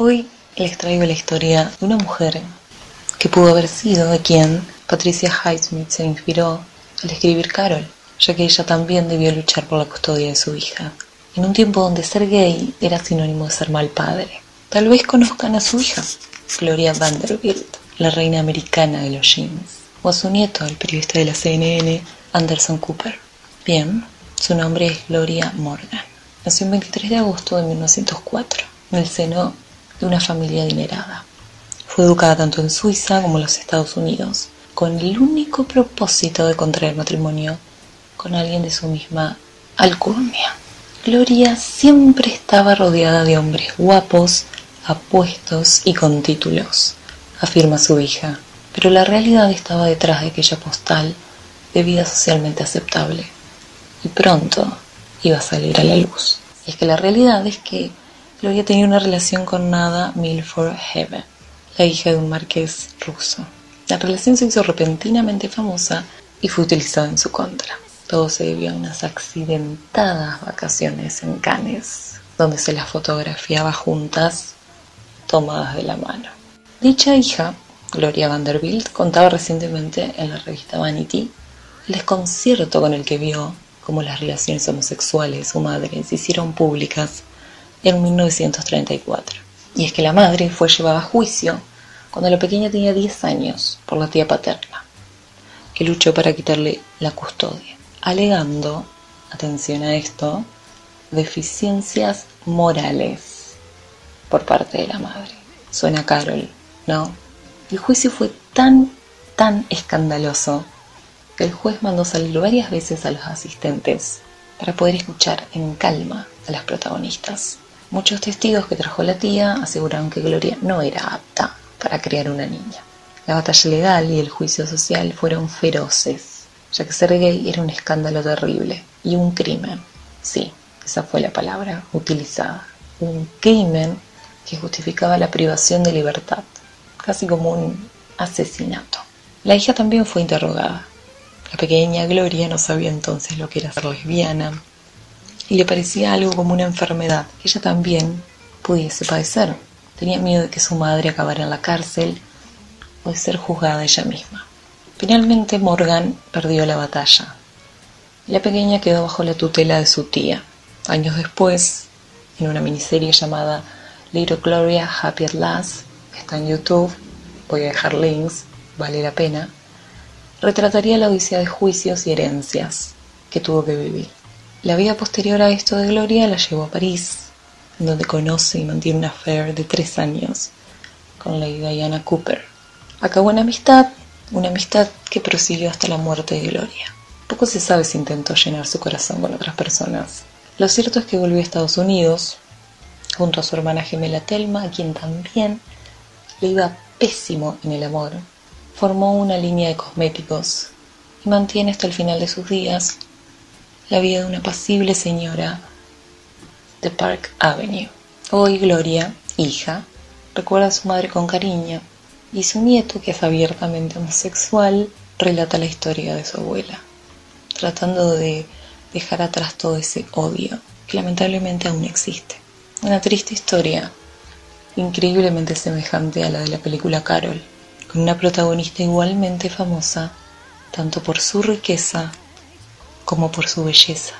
Hoy les traigo la historia de una mujer que pudo haber sido de quien Patricia Highsmith se inspiró al escribir Carol, ya que ella también debió luchar por la custodia de su hija, en un tiempo donde ser gay era sinónimo de ser mal padre. Tal vez conozcan a su hija, Gloria Vanderbilt, la reina americana de los jeans, o a su nieto, el periodista de la CNN, Anderson Cooper. Bien, su nombre es Gloria Morgan. Nació el 23 de agosto de 1904 en el seno de una familia adinerada. Fue educada tanto en Suiza como en los Estados Unidos, con el único propósito de contraer matrimonio con alguien de su misma alcurnia. Gloria siempre estaba rodeada de hombres guapos, apuestos y con títulos, afirma su hija, pero la realidad estaba detrás de aquella postal de vida socialmente aceptable, y pronto iba a salir a la luz. Y es que la realidad es que Gloria tenía una relación con Nada Milford Heaven, la hija de un marqués ruso. La relación se hizo repentinamente famosa y fue utilizada en su contra. Todo se debió a unas accidentadas vacaciones en Cannes, donde se las fotografiaba juntas, tomadas de la mano. Dicha hija, Gloria Vanderbilt, contaba recientemente en la revista Vanity el desconcierto con el que vio cómo las relaciones homosexuales de su madre se hicieron públicas en 1934. Y es que la madre fue llevada a juicio cuando la pequeña tenía 10 años por la tía paterna, que luchó para quitarle la custodia, alegando, atención a esto, deficiencias morales por parte de la madre. Suena Carol, ¿no? El juicio fue tan, tan escandaloso que el juez mandó salir varias veces a los asistentes para poder escuchar en calma a las protagonistas. Muchos testigos que trajo la tía aseguraron que Gloria no era apta para criar una niña. La batalla legal y el juicio social fueron feroces, ya que ser gay era un escándalo terrible y un crimen. Sí, esa fue la palabra utilizada. Un crimen que justificaba la privación de libertad, casi como un asesinato. La hija también fue interrogada. La pequeña Gloria no sabía entonces lo que era ser lesbiana, y le parecía algo como una enfermedad que ella también pudiese padecer. Tenía miedo de que su madre acabara en la cárcel o de ser juzgada ella misma. Finalmente Morgan perdió la batalla. La pequeña quedó bajo la tutela de su tía. Años después, en una miniserie llamada Little Gloria Happy at Last, que está en YouTube, voy a dejar links, vale la pena, retrataría la odisea de juicios y herencias que tuvo que vivir. La vida posterior a esto de Gloria la llevó a París, donde conoce y mantiene una affair de tres años con Lady Diana Cooper. Acabó en amistad, una amistad que prosiguió hasta la muerte de Gloria. Poco se sabe si intentó llenar su corazón con otras personas. Lo cierto es que volvió a Estados Unidos, junto a su hermana gemela Telma, a quien también le iba pésimo en el amor. Formó una línea de cosméticos y mantiene hasta el final de sus días la vida de una apacible señora de Park Avenue. Hoy Gloria, hija, recuerda a su madre con cariño y su nieto, que es abiertamente homosexual, relata la historia de su abuela, tratando de dejar atrás todo ese odio que lamentablemente aún existe. Una triste historia, increíblemente semejante a la de la película Carol, con una protagonista igualmente famosa, tanto por su riqueza como por su belleza.